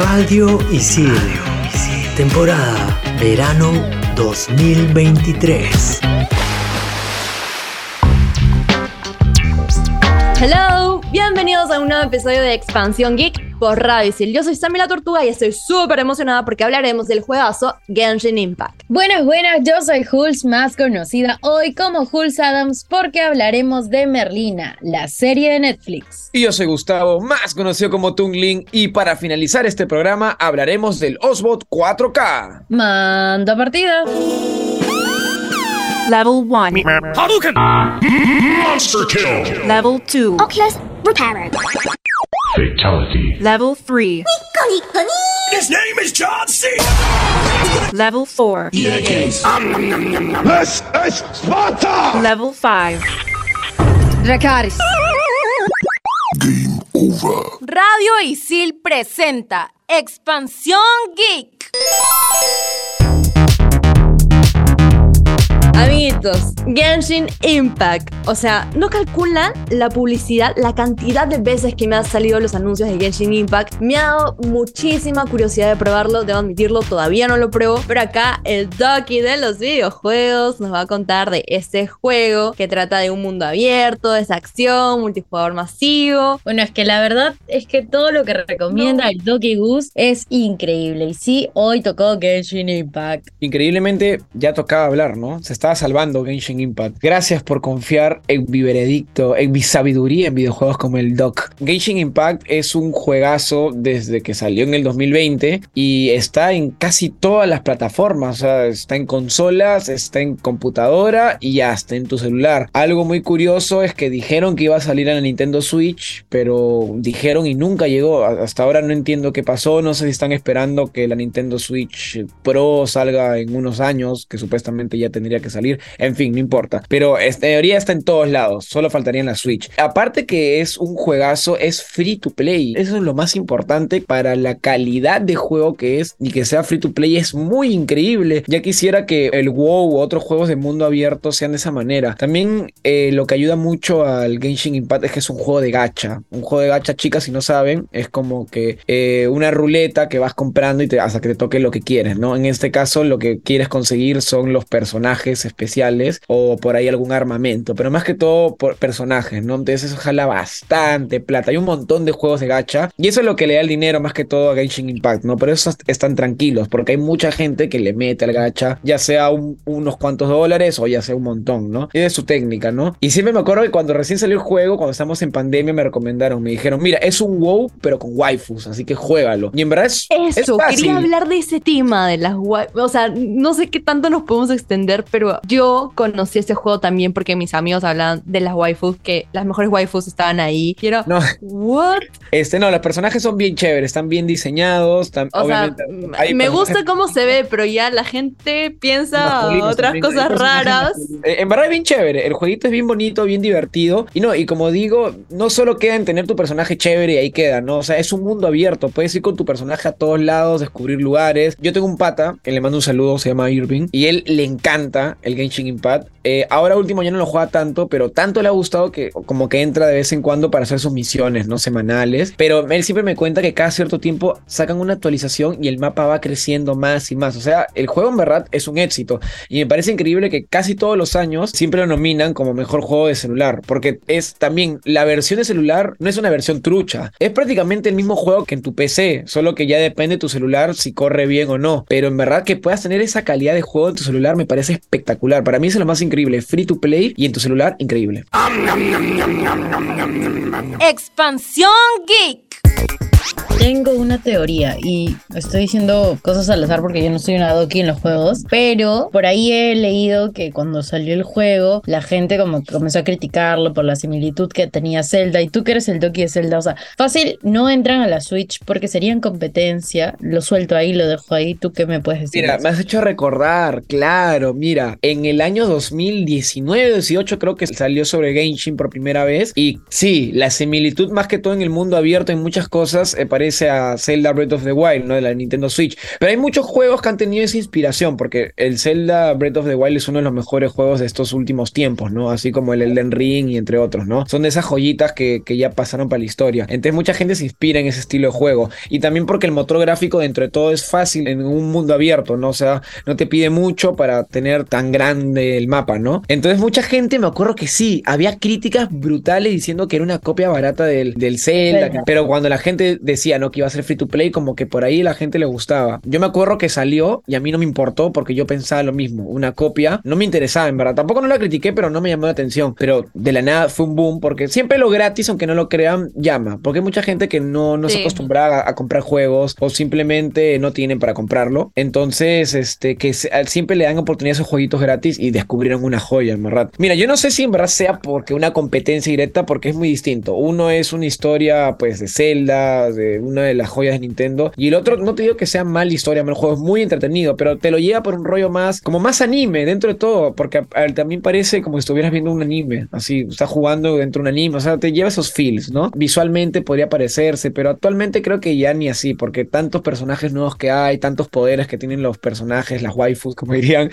Radio Isil. Temporada Verano 2023. Hello, bienvenidos a un nuevo episodio de Expansión Geek por Radio Isil. Yo soy Sammy la Tortuga y estoy súper emocionada porque hablaremos del juegazo Genshin Impact. Buenas, buenas, yo soy Hulz, más conocida hoy como Hulz Adams, porque hablaremos de Merlina, la serie de Netflix. Y yo soy Gustavo, más conocido como Tungling, y para finalizar este programa hablaremos del Osbot 4K. Manda partida. Level 1. Hadouken! Monster kill! Level 2. Oculus Repairer. Fatality. Level 3. His name is John C. Level 4. This is Sparta! Level 5. Dracaris. Game over. Radio Isil presenta Expansión Geek. Amiguitos, Genshin Impact. O sea, no calculan la publicidad, la cantidad de veces que me han salido los anuncios de Genshin Impact. Me ha dado muchísima curiosidad de probarlo, debo admitirlo, todavía no lo pruebo. Pero acá el Doki de los videojuegos nos va a contar de este juego que trata de un mundo abierto, es acción, multijugador masivo. Bueno, es que la verdad es que todo lo que recomienda el Doki Goose es increíble. Y sí, hoy tocó Genshin Impact. Increíblemente ya tocaba hablar, ¿no? Se estaba salvando Genshin Impact. Gracias por confiar en mi veredicto, en mi sabiduría en videojuegos como el Doc. Genshin Impact es un juegazo desde que salió en el 2020 y está en casi todas las plataformas. O sea, está en consolas, está en computadora y hasta en tu celular. Algo muy curioso es que dijeron que iba a salir en la Nintendo Switch, pero dijeron y nunca llegó. Hasta ahora no entiendo qué pasó. No sé si están esperando que la Nintendo Switch Pro salga en unos años, que supuestamente ya tendría que salir. En fin, no importa. Pero en teoría está en todos lados. Solo faltaría en la Switch. Aparte que es un juegazo, es free to play. Eso es lo más importante para la calidad de juego que es y que sea free to play es muy increíble. Ya quisiera que el WoW u otros juegos de mundo abierto sean de esa manera. También eh, lo que ayuda mucho al Genshin Impact es que es un juego de gacha. Un juego de gacha, chicas, si no saben, es como que eh, una ruleta que vas comprando y te, hasta que te toque lo que quieres, ¿no? En este caso, lo que quieres conseguir son los personajes especiales o por ahí algún armamento, pero más que todo por personajes, ¿no? Entonces eso jala bastante plata. Hay un montón de juegos de gacha y eso es lo que le da el dinero más que todo a Genshin Impact, ¿no? Pero eso están tranquilos porque hay mucha gente que le mete al gacha, ya sea un- unos cuantos dólares o ya sea un montón, ¿no? Y es su técnica, ¿no? Y siempre me acuerdo que cuando recién salió el juego, cuando estamos en pandemia, me recomendaron, me dijeron, mira, es un WoW, pero con waifus, así que juégalo. Y en verdad es, es Eso, fácil. quería hablar de ese tema de las wa- O sea, no sé qué tanto nos podemos extender, pero yo conocí este juego también porque mis amigos hablaban de las waifus, que las mejores waifus estaban ahí. Quiero. No, ¿What? este no, los personajes son bien chéveres, están bien diseñados. O sea, hay me gusta cómo se ve, pero ya la gente piensa otras también, cosas raras. Eh, En verdad es bien chévere, el jueguito es bien bonito, bien divertido. Y no, y como digo, no solo queda en tener tu personaje chévere y ahí queda, ¿no? O sea, es un mundo abierto, puedes ir con tu personaje a todos lados, descubrir lugares. Yo tengo un pata, que le mando un saludo, se llama Irving, y él le encanta el Genshin Impact. Eh, ahora último ya no lo juega tanto, pero tanto le ha gustado que como que entra de vez en cuando para hacer sus misiones, ¿no? Semanales. Pero él siempre me cuenta que cada cierto tiempo sacan una actualización y el mapa va creciendo más y más. O sea, el juego en verdad es un éxito. Y me parece increíble que casi todos los años siempre lo nominan como mejor juego de celular. Porque es también la versión de celular no es una versión trucha. Es prácticamente el mismo juego que en tu PC. Solo que ya depende de tu celular si corre bien o no. Pero en verdad que puedas tener esa calidad de juego en tu celular me parece espectacular. Para mí es lo más increíble. Free to play y en tu celular increíble. Expansión Geek. Tengo una teoría y estoy diciendo cosas al azar porque yo no soy una doki en los juegos, pero por ahí he leído que cuando salió el juego la gente como comenzó a criticarlo por la similitud que tenía Zelda y tú que eres el doki de Zelda, o sea, fácil no entran a la Switch porque serían competencia, lo suelto ahí, lo dejo ahí, ¿tú qué me puedes decir? Mira, me has hecho recordar, claro, mira, en el año 2019-18 creo que salió sobre Genshin por primera vez y sí, la similitud más que todo en el mundo abierto en muchas cosas eh, parece a Zelda Breath of the Wild, ¿no? De la Nintendo Switch. Pero hay muchos juegos que han tenido esa inspiración, porque el Zelda Breath of the Wild es uno de los mejores juegos de estos últimos tiempos, ¿no? Así como el Elden Ring y entre otros, ¿no? Son de esas joyitas que, que ya pasaron para la historia. Entonces mucha gente se inspira en ese estilo de juego. Y también porque el motor gráfico dentro de todo es fácil en un mundo abierto, ¿no? O sea, no te pide mucho para tener tan grande el mapa, ¿no? Entonces mucha gente, me acuerdo que sí, había críticas brutales diciendo que era una copia barata del, del Zelda, Zelda. pero cuando la gente decía, ¿no? Que iba a ser free to play, como que por ahí la gente le gustaba. Yo me acuerdo que salió y a mí no me importó porque yo pensaba lo mismo, una copia, no me interesaba en verdad, tampoco no la critiqué, pero no me llamó la atención, pero de la nada fue un boom porque siempre lo gratis, aunque no lo crean, llama, porque hay mucha gente que no, no se Sí. acostumbra a, a comprar juegos o simplemente no tienen para comprarlo, entonces, este, que se- siempre le dan oportunidad a esos jueguitos gratis y descubrieron una joya, en verdad. Mira, yo no sé si en verdad sea porque una competencia directa, porque es muy distinto. Uno es una historia, pues, de Zelda, de una de las joyas de Nintendo, y el otro, no te digo que sea mala historia, el juego es muy entretenido, pero te lo lleva por un rollo más, como más anime dentro de todo, porque a- a- también parece como si estuvieras viendo un anime, así, estás jugando dentro de un anime, o sea, te lleva esos feels, ¿no? Visualmente podría parecerse, pero actualmente creo que ya ni así, porque tantos personajes nuevos que hay, tantos poderes que tienen los personajes, las waifus, como dirían,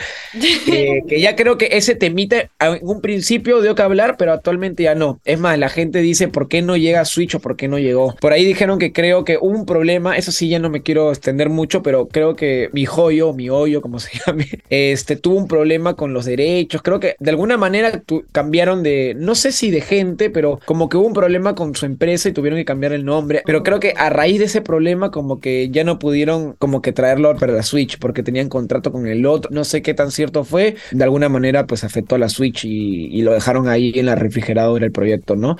que, que ya creo que ese temita en un principio dio que hablar, pero actualmente ya no. Es más, la gente dice por qué no llega Switch o por qué no llegó. Por ahí dijeron que creo que hubo un problema, eso sí ya no me quiero extender mucho, pero creo que mi joyo, mi hoyo, como se llame, este tuvo un problema con los derechos. Creo que de alguna manera tu- cambiaron de, no sé si de gente, pero como que hubo un problema con su empresa y tuvieron que cambiar el nombre. Pero creo que a raíz de ese problema, como que ya no pudieron como que traerlo para la Switch porque tenían contrato con el otro. No sé qué tan cierto fue. De alguna manera, pues afectó a la Switch y, y lo dejaron ahí en la refrigeradora el proyecto, ¿no?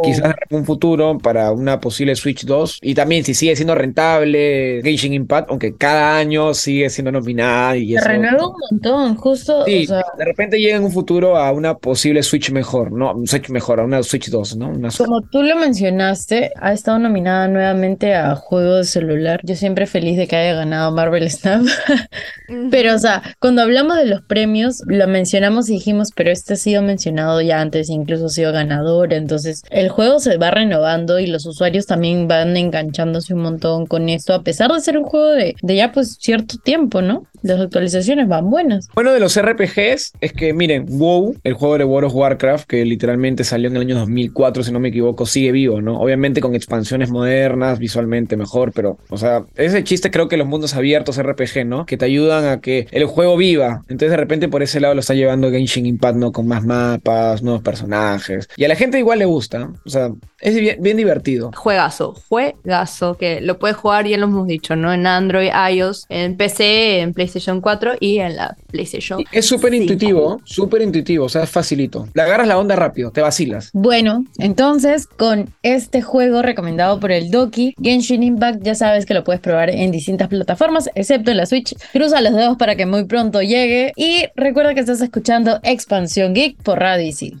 Quizás en un futuro para una posible Switch 2. Y también si sigue siendo rentable Genshin Impact, aunque cada año sigue siendo nominada y Se eso. renueva un montón, justo. Sí, o sea, de repente llega en un futuro a una posible Switch mejor, ¿no? Un Switch mejor, a una Switch 2, ¿no? Una Switch- Como tú lo mencionaste, ha estado nominada nuevamente a juego de celular. Yo siempre feliz de que haya ganado Marvel Snap. Pero, o sea, cuando hablamos de los premios, lo mencionamos y dijimos, pero este ha sido mencionado ya antes, incluso ha sido ganador. Entonces, el juego se va renovando y los usuarios también van enganchándose un montón con esto, a pesar de ser un juego de, de ya pues cierto tiempo, ¿no? Las actualizaciones van buenas. Bueno, de los RPGs es que, miren, WoW, el juego de World of Warcraft, que literalmente salió en el año 2004, si no me equivoco, sigue vivo, ¿no? Obviamente con expansiones modernas, visualmente mejor, pero, o sea, ese chiste creo que los mundos abiertos RPG, ¿no? Que te ayudan a que el juego viva. Entonces, de repente, por ese lado lo está llevando Genshin Impact, ¿no? Con más mapas, nuevos personajes. Y a la gente igual le gusta, o sea, es bien, bien divertido. Juegazo, juegazo, que lo puedes jugar, ya lo hemos dicho, ¿no? En Android, iOS, en PC, en PlayStation 4 y en la PlayStation. Es súper intuitivo, súper intuitivo, o sea, es facilito. Le agarras la onda rápido, te vacilas. Bueno, entonces con este juego recomendado por el Doki, Genshin Impact, ya sabes que lo puedes probar en distintas plataformas, excepto en la Switch. Cruza los dedos para que muy pronto llegue y recuerda que estás escuchando Expansión Geek por Radio Isil.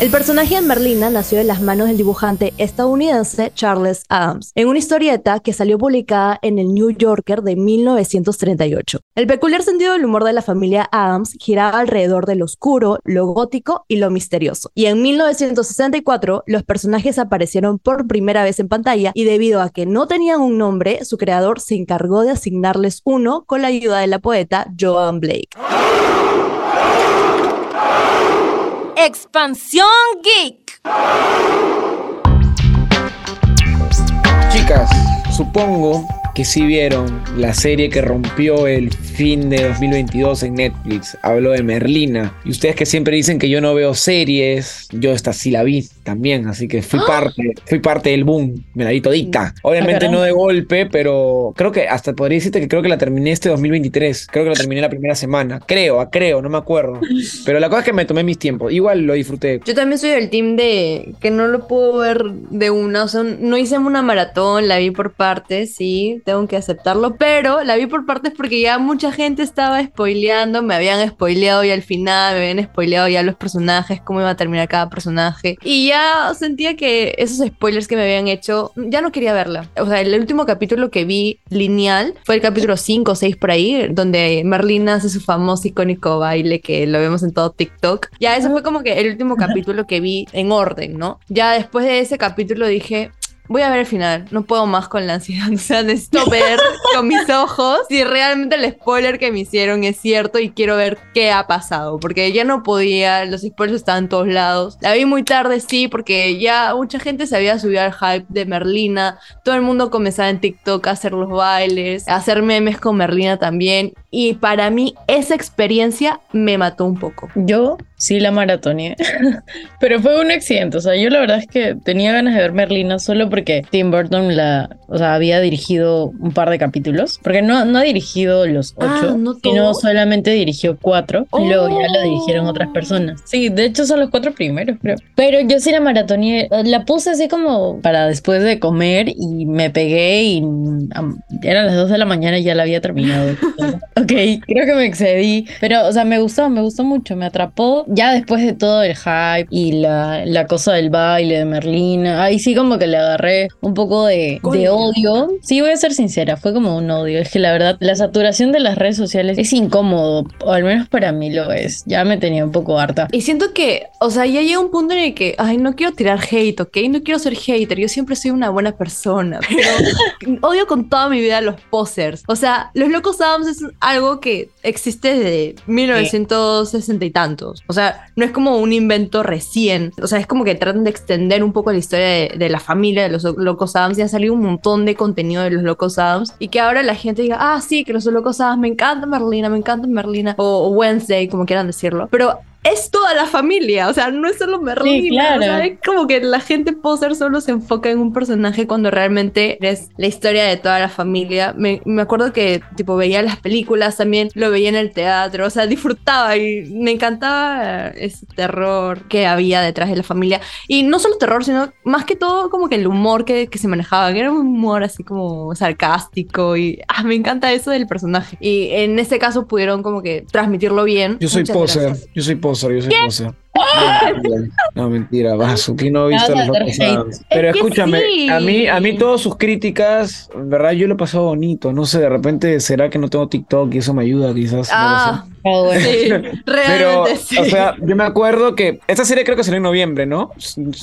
545. El personaje de Merlina nació de las manos del dibujante estadounidense Charles Adams, en una historieta que salió publicada en el New Yorker de 1938. El peculiar sentido del humor de la familia Adams giraba alrededor de lo oscuro, lo gótico y lo misterioso. Y en 1964 los personajes aparecieron por primera vez en pantalla y debido a que no tenían un nombre, su creador se encargó de asignarles uno con la ayuda de la poeta Joan Blake. Expansión Geek. Chicas, supongo que sí vieron la serie que rompió el fin de 2022 en Netflix. Hablo de Merlina. Y ustedes que siempre dicen que yo no veo series, yo esta sí la vi también, así que fui parte, fui parte del boom, me la vi todita. Obviamente caray. no de golpe, pero creo que hasta podría decirte que creo que la terminé este 2023. Creo que la terminé la primera semana. Creo, a creo, no me acuerdo. Pero la cosa es que me tomé mis tiempos. Igual lo disfruté. Yo también soy del team de que no lo puedo ver de una, o sea, no hice una maratón, la vi por partes, sí, tengo que aceptarlo, pero la vi por partes porque ya mucha mucha gente estaba spoileando, me habían spoileado ya al final, me habían spoileado ya los personajes, cómo iba a terminar cada personaje. Y ya sentía que esos spoilers que me habían hecho, ya no quería verla. O sea, el último capítulo que vi lineal fue el capítulo 5 o 6 por ahí, donde Merlina hace su famoso icónico baile que lo vemos en todo TikTok. Ya eso fue como que el último capítulo que vi en orden, ¿no? Ya después de ese capítulo dije, voy a ver el final, no puedo más con la ansiedad, o sea, necesito ver con mis ojos si realmente el spoiler que me hicieron es cierto y quiero ver qué ha pasado, porque ya no podía, los spoilers estaban en todos lados. La vi muy tarde, sí, porque ya mucha gente se había subido al hype de Merlina, todo el mundo comenzaba en TikTok a hacer los bailes, a hacer memes con Merlina también, y para mí esa experiencia me mató un poco. Yo sí la maratoneé, pero fue un accidente. O sea, yo la verdad es que tenía ganas de ver Merlina solo porque Tim Burton la, o sea, había dirigido un par de capítulos, porque no, no ha dirigido los Ah, ocho, ¿no sino solamente dirigió cuatro y luego ya la Oh. dirigieron otras personas. Sí, de hecho son los cuatro primeros, creo. Pero yo sí la maratoneé, la puse así como para después de comer y me pegué y eran las dos de la mañana y ya la había terminado. Ok, creo que me excedí. Pero, o sea, me gustó, me gustó mucho, me atrapó. Ya después de todo el hype y la, la cosa del baile de Merlina, ahí sí como que le agarré un poco de, odio. Sí, voy a ser sincera, fue como un odio. Es que la verdad, la saturación de las redes sociales es incómodo, o al menos para mí lo es. Ya me tenía un poco harta. Y siento que, o sea, ya llega un punto en el que, ay, no quiero tirar hate, ¿ok? No quiero ser hater, yo siempre soy una buena persona, pero odio con toda mi vida a los posers. O sea, los locos Adams es algo que existe desde 1960 y tantos. O sea, no es como un invento recién. O sea, es como que tratan de extender un poco la historia de, de la familia de los locos Adams y ha salido un montón de contenido de los locos Adams y que ahora la gente diga, ah, sí, que los locos Adams, me encanta Merlina, me encanta Merlina, o Wednesday, como quieran decirlo. Pero es toda la familia, o sea, no es solo Merlina. claro. o sea, es como que la gente poser solo se enfoca en un personaje cuando realmente es la historia de toda la familia. Me, me acuerdo que, tipo, veía las películas también, lo veía en el teatro, o sea, disfrutaba y me encantaba ese terror que había detrás de la familia. Y no solo terror, sino más que todo como que el humor que, que se manejaba, que era un humor así como sarcástico y ah, me encanta eso del personaje. Y en este caso pudieron como que transmitirlo bien. Yo soy Muchas poser, gracias. yo soy poser, yo soy poser. No, mentira. Mentira, Bazuki no he visto. Pero Es escúchame, sí. a mí, a mí todas sus críticas, en verdad yo lo he pasado bonito. No sé, de repente será que no tengo TikTok y eso me ayuda, quizás. Ah, Bueno. sí, Pero, realmente sí. o sea, yo me acuerdo que esta serie creo que salió en noviembre, ¿no?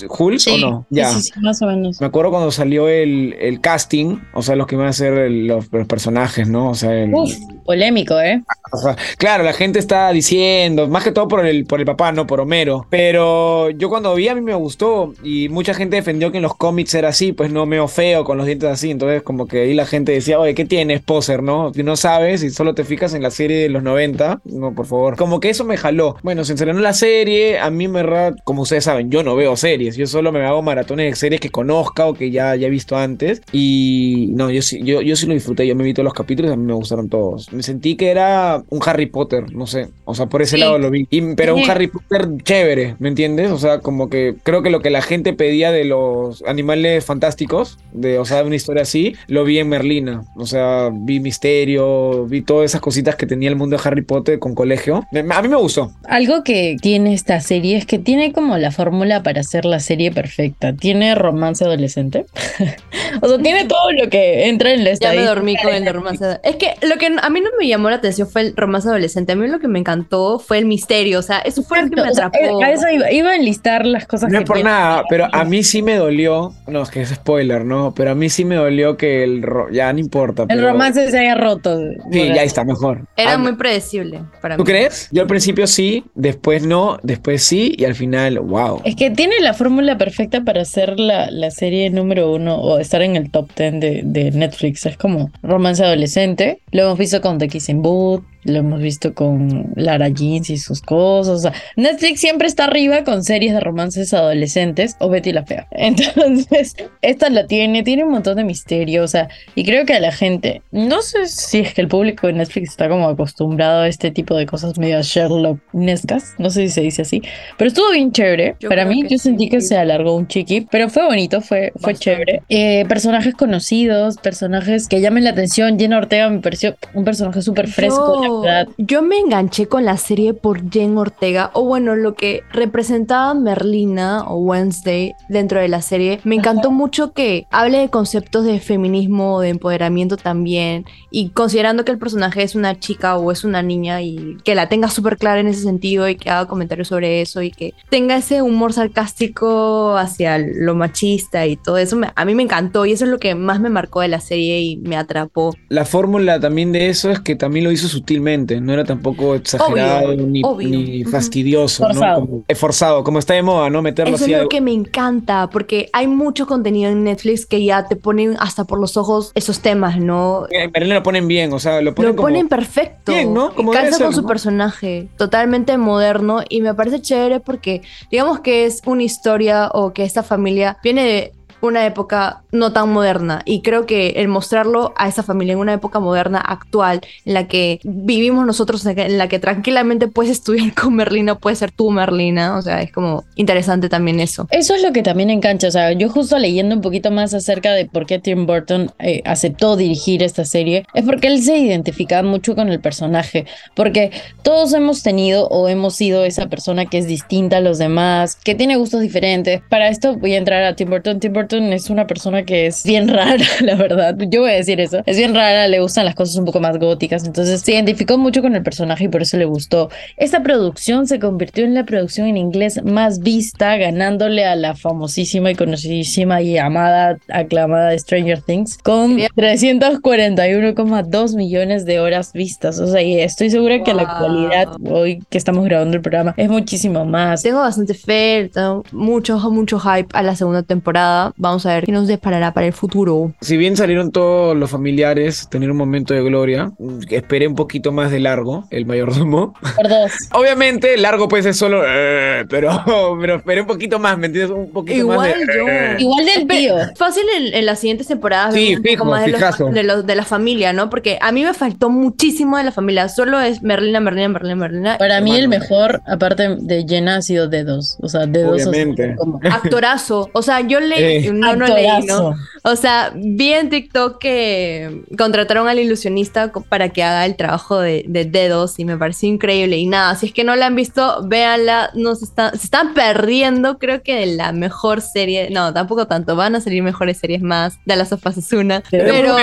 ¿Hulk Sí, o no? sí, Ya. sí, sí, más o menos. Me acuerdo cuando salió el, el casting, o sea, los que iban a ser el- los, los personajes, ¿no? O sea, el- Uf, polémico, ¿eh? o sea, claro, la gente está diciendo, más que todo por el, por el papá, no por Homero. Pero yo cuando vi a mí me gustó y mucha gente defendió que en los cómics era así, pues no medio feo con los dientes así. Entonces como que ahí la gente decía, oye, ¿qué tienes, poser, no? Si no sabes y solo te fijas en la serie de los 90, no, por favor. Como que eso me jaló. Bueno, se estrenó la serie, a mí en verdad, como ustedes saben, yo no veo series, yo solo me hago maratones de series que conozca o que ya, ya he visto antes. Y no, yo sí, yo, yo sí lo disfruté, yo me vi todos los capítulos, a mí me gustaron todos. Me sentí que era un Harry Potter, no sé, o sea, por ese Sí. lado lo vi. Y- pero un. Harry Potter chévere, ¿me entiendes? O sea, como que creo que lo que la gente pedía de los animales fantásticos, de, o sea, una historia así, lo vi en Merlina. O sea, vi misterio, vi todas esas cositas que tenía el mundo de Harry Potter con colegio. A mí me gustó. Algo que tiene esta serie es que tiene como la fórmula para hacer la serie perfecta. Tiene romance adolescente. o sea, tiene todo lo que entra en la Ya me dormí con el romance. Es que lo que a mí no me llamó la atención fue el romance adolescente. A mí lo que me encantó fue el misterio. O sea, eso fue lo que me O sea, atrapó. a eso iba, iba a enlistar las cosas No que es por nada, pero a mí sí me dolió. No, es que es spoiler, ¿no? Pero a mí sí me dolió que el. ro- Ya no importa. El pero- romance se haya roto. Sí, ya está mejor. Era Ah, muy predecible para ¿Tú mí. crees? Yo al principio sí, después no, después sí y al final, wow. Es que tiene la fórmula perfecta para ser la, la serie número uno o estar en el top ten de, de Netflix. Es como romance adolescente. Lo hemos visto con The Kissing Booth, lo hemos visto con Lara Jeans y sus cosas. O sea, Netflix siempre está arriba con series de romances adolescentes o Betty la Fea. Entonces, esta la tiene, tiene un montón de misterio. O sea, y creo que a la gente, no sé si es que el público de Netflix está como acostumbrado a este tipo de cosas medio Sherlock-nescas. No sé si se dice así. Pero estuvo bien chévere. Yo Para mí, que yo sentí que sí. se alargó un chiqui, pero fue bonito, fue, fue Bastante. chévere. Eh, personajes conocidos, personajes que llamen la atención. Jenna Ortega me pareció un personaje súper fresco, Yo- Yo me enganché con la serie por Jen Ortega, o bueno, lo que representaba Merlina o Wednesday dentro de la serie. Me encantó mucho que hable de conceptos de feminismo, de empoderamiento también, y considerando que el personaje es una chica o es una niña y que la tenga súper clara en ese sentido y que haga comentarios sobre eso y que tenga ese humor sarcástico hacia lo machista y todo eso, me- a mí me encantó y eso es lo que más me marcó de la serie y me atrapó. La fórmula también de eso es que también lo hizo sutilmente, no era tampoco exagerado Obvio, ni, obvio. ni Ujú. fastidioso, Forzado. ¿no? Como, eh, forzado, como está de moda, ¿no? Meterlo Eso así es lo que me encanta, porque hay mucho contenido en Netflix que ya te ponen hasta por los ojos esos temas, ¿no? En Berlín lo ponen bien, o sea, lo ponen Lo como- ponen perfecto. Bien, ¿no? Como Calza ser, con su ¿no? personaje, totalmente moderno y me parece chévere porque digamos que es una historia o que esta familia viene de una época no tan moderna y creo que el mostrarlo a esa familia en una época moderna actual en la que vivimos nosotros en la que, en la que tranquilamente puedes estudiar con Merlina puedes ser tú Merlina o sea es como interesante también eso Eso es lo que también engancha. O sea, yo justo leyendo un poquito más acerca de por qué Tim Burton eh, aceptó dirigir esta serie, es porque él se identificaba mucho con el personaje. Porque todos hemos tenido o hemos sido esa persona que es distinta a los demás, que tiene gustos diferentes. Para esto voy a entrar a Tim Burton. Tim Burton es una persona que es bien rara, la verdad. Yo voy a decir eso. Es bien rara, le gustan las cosas un poco más góticas. Entonces se identificó mucho con el personaje y por eso le gustó. Esta producción se convirtió en la producción en inglés más vista, ganándole a la famosísima y conocidísima y amada, aclamada Stranger Things, con Bien. 341,2 millones de horas vistas. O sea, y estoy segura que la Wow. actualidad, hoy que estamos grabando el programa, es muchísimo más. Tengo bastante fe, tengo mucho, mucho hype a la segunda temporada. Vamos a ver qué nos deparará para el futuro. Si bien salieron todos los familiares, tener un momento de gloria, mm, esperé un poquito más de largo, el mayordomo. Por dos. Obviamente, largo puede ser solo, eh, pero, pero esperé un poquito más, ¿me entiendes? Un poquito más Igual yo. eh. Igual del tío. Fácil en, en las siguientes temporadas Sí, un fijo, poco más de, los- de, los- de la familia, ¿no? Porque a mí me faltó muchísimo de la familia. Solo es Merlina, Merlina, Merlina, Merlina. Para mí el mejor, aparte de Jenna, ha sido Dedos. O sea, Dedos. o sea, Obviamente. como- Actorazo. O sea, yo leí. Eh. No, no leí. ¿no? O sea, vi en TikTok que contrataron al ilusionista para que haga el trabajo de, de dedos y me pareció increíble. Y nada, si es que no la han visto, véanla. No se, está- se están perdiendo, creo que de la mejor serie. No, tampoco tanto. Van a salir mejores series más. De las sofás es una. Pero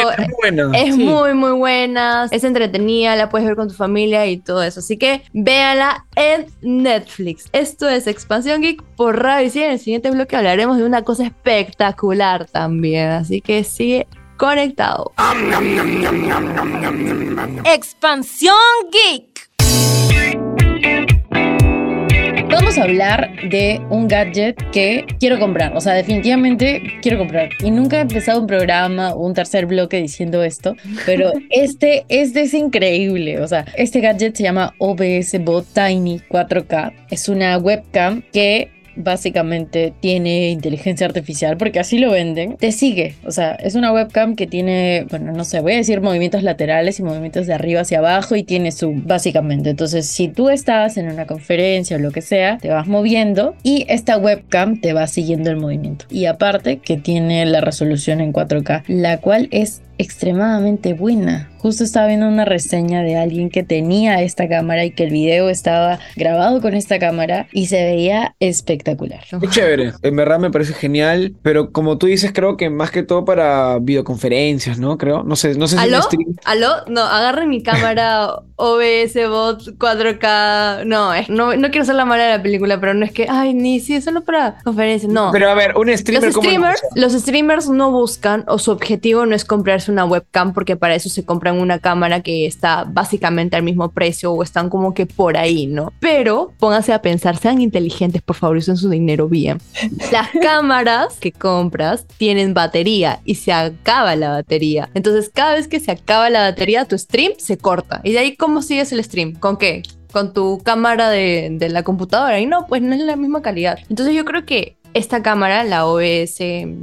Es sí. muy, muy buena. Es entretenida. La puedes ver con tu familia y todo eso. Así que véanla en Netflix. Esto es Expansión Geek por Radio y en el siguiente bloque hablaremos de una cosa espectacular también. Así que sigue conectado. Expansión Geek. Vamos a hablar de un gadget que quiero comprar. O sea, definitivamente quiero comprar. Y nunca he empezado un programa o un tercer bloque diciendo esto, pero este, este es increíble. O sea, este gadget se llama OBS Bot Tiny 4K. Es una webcam que básicamente tiene inteligencia artificial porque así lo venden. Te sigue, o sea, es una webcam que tiene, bueno, no sé, voy a decir movimientos laterales y movimientos de arriba hacia abajo y tiene su, básicamente. Entonces, si tú estás en una conferencia o lo que sea, te vas moviendo y esta webcam te va siguiendo el movimiento. Y aparte que tiene la resolución en 4K, la cual es extremadamente buena. Justo estaba viendo una reseña de alguien que tenía esta cámara y que el video estaba grabado con esta cámara y se veía espectacular. Qué chévere, en verdad me parece genial, pero como tú dices, creo que más que todo para videoconferencias, ¿no? Creo, no sé, no sé si ¿Aló? stream. ¿Aló? No, agarren mi cámara OBS Bot 4K. No, es- no, no quiero ser la mala de la película, pero no es que, ay, ni si es solo para conferencias. No. Pero a ver, un streamer Los como streamers, los streamers no buscan o su objetivo no es comprarse comprarse una webcam porque para eso se compran una cámara que está básicamente al mismo precio o están como que por ahí, ¿no? Pero pónganse a pensar, sean inteligentes, por favor, usen su dinero bien. Las cámaras que compras tienen batería y se acaba la batería. Entonces, cada vez que se acaba la batería, tu stream se corta. ¿Y de ahí cómo sigues el stream? ¿Con qué? Con tu cámara de, de la computadora. Y no, pues no es la misma calidad. Entonces, yo creo que esta cámara, la OBS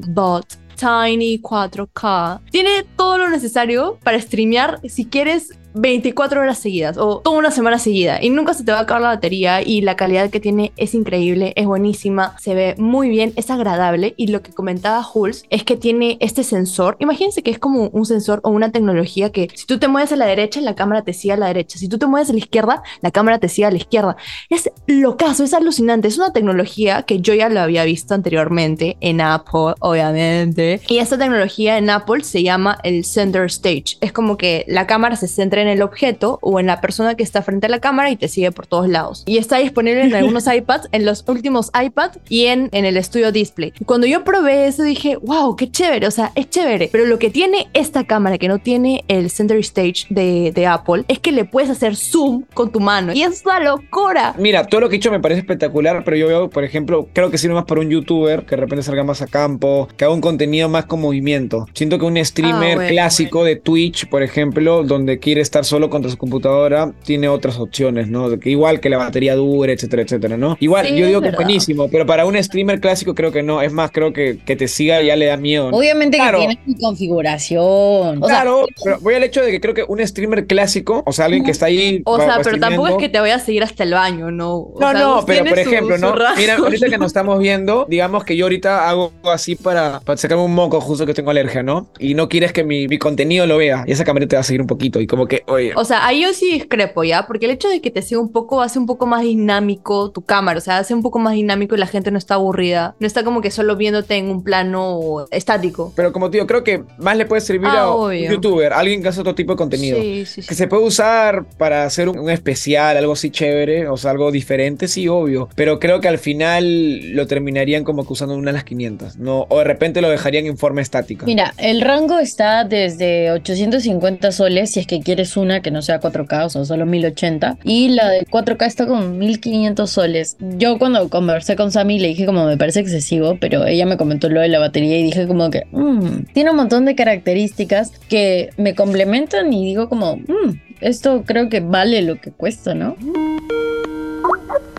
Bot Tiny 4K, tiene todo lo necesario para streamear. Si quieres 24 horas seguidas o toda una semana seguida y nunca se te va a acabar la batería y la calidad que tiene es increíble, es buenísima, se ve muy bien, es agradable y lo que comentaba Hulz es que tiene este sensor, imagínense que es como un sensor o una tecnología que si tú te mueves a la derecha la cámara te sigue a la derecha, si tú te mueves a la izquierda la cámara te sigue a la izquierda, es locazo, es alucinante, es una tecnología que yo ya lo había visto anteriormente en Apple, obviamente, y esta tecnología en Apple se llama el Center Stage, es como que la cámara se centra en el objeto o en la persona que está frente a la cámara y te sigue por todos lados. Y está disponible en algunos iPads, en los últimos iPads y en, en el estudio display. Cuando yo probé eso dije, wow, qué chévere, o sea, es chévere. Pero lo que tiene esta cámara que no tiene el Center Stage de, de Apple es que le puedes hacer zoom con tu mano. Y es una locura. Mira, todo lo que he dicho me parece espectacular, pero yo veo, por ejemplo, creo que sirve más para un youtuber que de repente salga más a campo, que haga un contenido más con movimiento. Siento que un streamer Ah, bueno, clásico de Twitch, por ejemplo, donde quiere estar solo contra su computadora, tiene otras opciones, ¿no? De que igual que la batería dure, etcétera, etcétera, ¿no? Igual, Sí, yo digo es que es buenísimo, pero para un streamer clásico creo que no. Es más, creo que que te siga ya le da miedo. ¿no? Obviamente Claro. que tiene su configuración. O sea, claro, pero voy al hecho de que creo que un streamer clásico, o sea, alguien que está ahí. O sea, pero tampoco es que te voy a seguir hasta el baño, ¿no? O No, sea, no, pero por ejemplo, su ¿no? Mira, ahorita que ¿no? nos estamos viendo, digamos que yo ahorita hago así para, para sacarme un moco justo que tengo alergia, ¿no? Y no quieres que mi, mi contenido lo vea. Y esa cámara te va a seguir un poquito. Y como que, oye. O sea, ahí yo sí discrepo, ¿ya? Porque el hecho de que te siga un poco hace un poco más dinámico tu cámara, o sea, hace un poco más dinámico y la gente no está aburrida. No está como que solo viéndote en un plano estático. Pero como te digo, creo que más le puede servir Ah, a un youtuber, alguien que hace otro tipo de contenido. Sí, sí, sí. Que se puede usar para hacer un, un especial, algo así chévere, o sea, algo diferente, sí, obvio. Pero creo que al final lo terminarían como que usando una de las 500, ¿no? O de repente lo dejarían en forma estática. Mira, el rango está desde 850 soles si es que quieres una que no sea 4K, o sea, solo 1080. Y la de 4K está con 1500 soles. Yo cuando conversé con Sammy le dije como me parece excesivo, pero ella me comentó lo de la batería y dije como que "Mm, tiene un montón de características que me complementan y digo como, "Mm, esto creo que vale lo que cuesta, ¿no?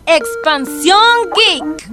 Expansión Geek.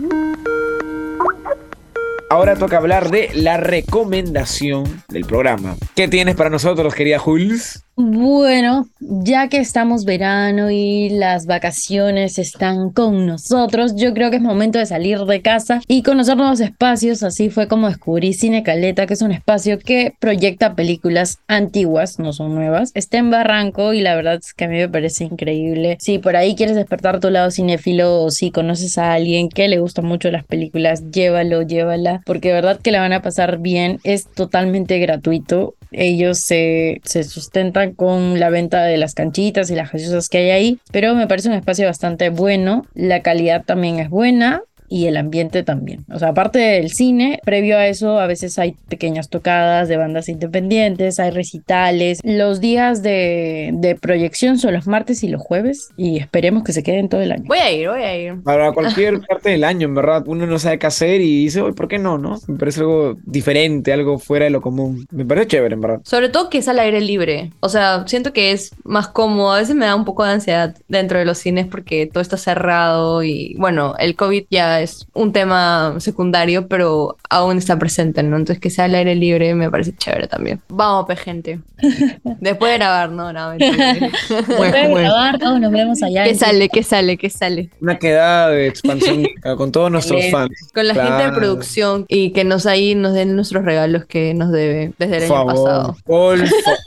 Ahora toca hablar de la recomendación del programa. ¿Qué tienes para nosotros, querida Jules? Bueno, ya que estamos verano y las vacaciones están con nosotros, yo creo que es momento de salir de casa y conocer nuevos espacios. Así fue como descubrí Cine Caleta, que es un espacio que proyecta películas antiguas, no son nuevas. Está en Barranco y la verdad es que a mí me parece increíble. Si por ahí quieres despertar tu lado cinéfilo o si conoces a alguien que le gustan mucho las películas, llévalo, llévala, porque de verdad que la van a pasar bien. Es totalmente gratuito. Ellos se, se sustentan con la venta de las canchitas y las gaseosas que hay ahí, pero me parece un espacio bastante bueno. La calidad también es buena y el ambiente también. O sea, aparte del cine, previo a eso a veces hay pequeñas tocadas de bandas independientes, hay recitales. Los días de, de proyección son los martes y los jueves y esperemos que se queden todo el año. Voy a ir, voy a ir. Para cualquier parte del año, en verdad, uno no sabe qué hacer y dice, "Oye, ¿por qué no, no? Me parece algo diferente, algo fuera de lo común. Me parece chévere, en verdad. Sobre todo que es al aire libre. O sea, siento que es más cómodo. A veces me da un poco de ansiedad dentro de los cines porque todo está cerrado y bueno, el COVID ya es un tema secundario, pero aún está presente, ¿no? Entonces que sea al aire libre me parece chévere también. Vamos, pe gente. Después de grabar, no, no. Después de grabar, todos nos vemos allá. ¿Qué en- sale? ¿Qué sale? ¿Qué sale? Una quedada de expansión con todos nuestros fans. Con la gente de producción y que nos ahí nos den nuestros regalos que nos debe desde el Por año favor, pasado. por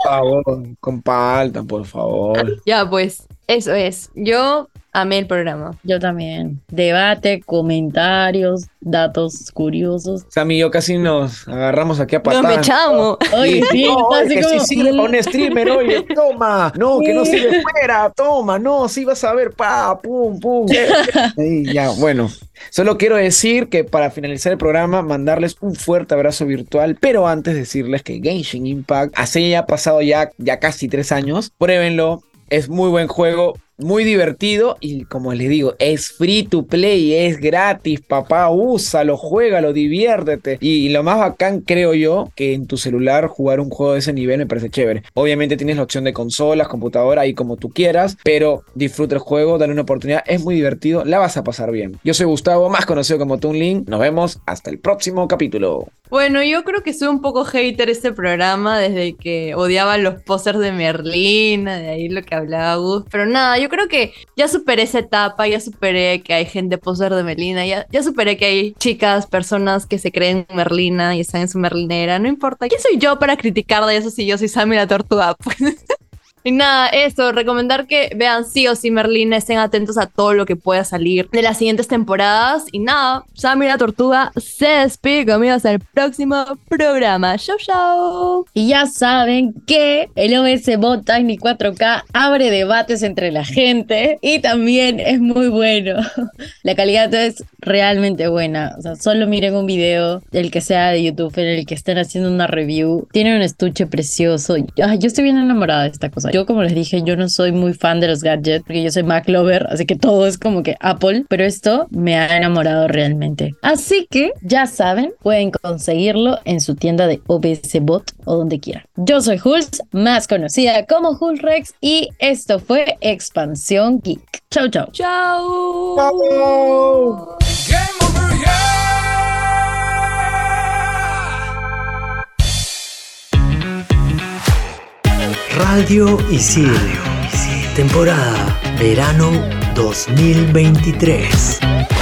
favor, compartan, por favor. Ya, pues, eso es. Yo amé el programa. Yo también. Debate, comentarios, datos curiosos. Sammy y yo casi nos agarramos aquí a Nos patadas. me echamos. Oye, sí, no, oye, así que como- sí sirve un streamer, oye, toma, no, que no sirve fuera, toma, no, sí vas a ver, pa, pum, pum. Sí, ya, bueno, Solo quiero decir que para finalizar el programa, mandarles un fuerte abrazo virtual, pero antes decirles que Genshin Impact, hace ya pasado ya, ya casi tres años, pruébenlo, es muy buen juego, muy divertido y como les digo, es free to play, es gratis, papá, úsalo, juégalo, diviértete. Y lo más bacán creo yo que en tu celular jugar un juego de ese nivel me parece chévere. Obviamente tienes la opción de consolas, computadora y como tú quieras, pero disfruta el juego, dale una oportunidad, es muy divertido, la vas a pasar bien. Yo soy Gustavo, más conocido como Toon Link. Nos vemos hasta el próximo capítulo. Bueno, yo creo que soy un poco hater este programa desde que odiaba los pósters de Merlina, de ahí lo que hablaba Gus. Pero nada, yo creo que ya superé esa etapa, ya superé que hay gente póster de Merlina, ya, ya superé que hay chicas, personas que se creen Merlina y están en su merlinera, no importa. ¿Quién soy yo para criticar de eso si yo soy Sammy la tortuga? Pues y nada, eso, recomendar que vean sí o sí Merlina, estén atentos a todo lo que pueda salir de las siguientes temporadas. Y nada, Sammy la Tortuga se despide conmigo hasta el próximo programa. Chau, chau. Y ya saben que el OS Bot Tiny 4K abre debates entre la gente y también es muy bueno. La calidad es realmente buena. O sea, solo miren un video, el que sea de YouTube, en el que estén haciendo una review. Tiene un estuche precioso. Yo estoy bien enamorada de esta cosa. Yo, como les dije, yo no soy muy fan de los gadgets porque yo soy Mac lover, así que todo es como que Apple, pero esto me ha enamorado realmente. Así que ya saben, pueden conseguirlo en su tienda de OBS Bot o donde quieran. Yo soy Hulz, más conocida como Hulz Rex, y esto fue Expansión Geek. Chau, chau. Chau. Radio Isidro. Temporada Verano 2023.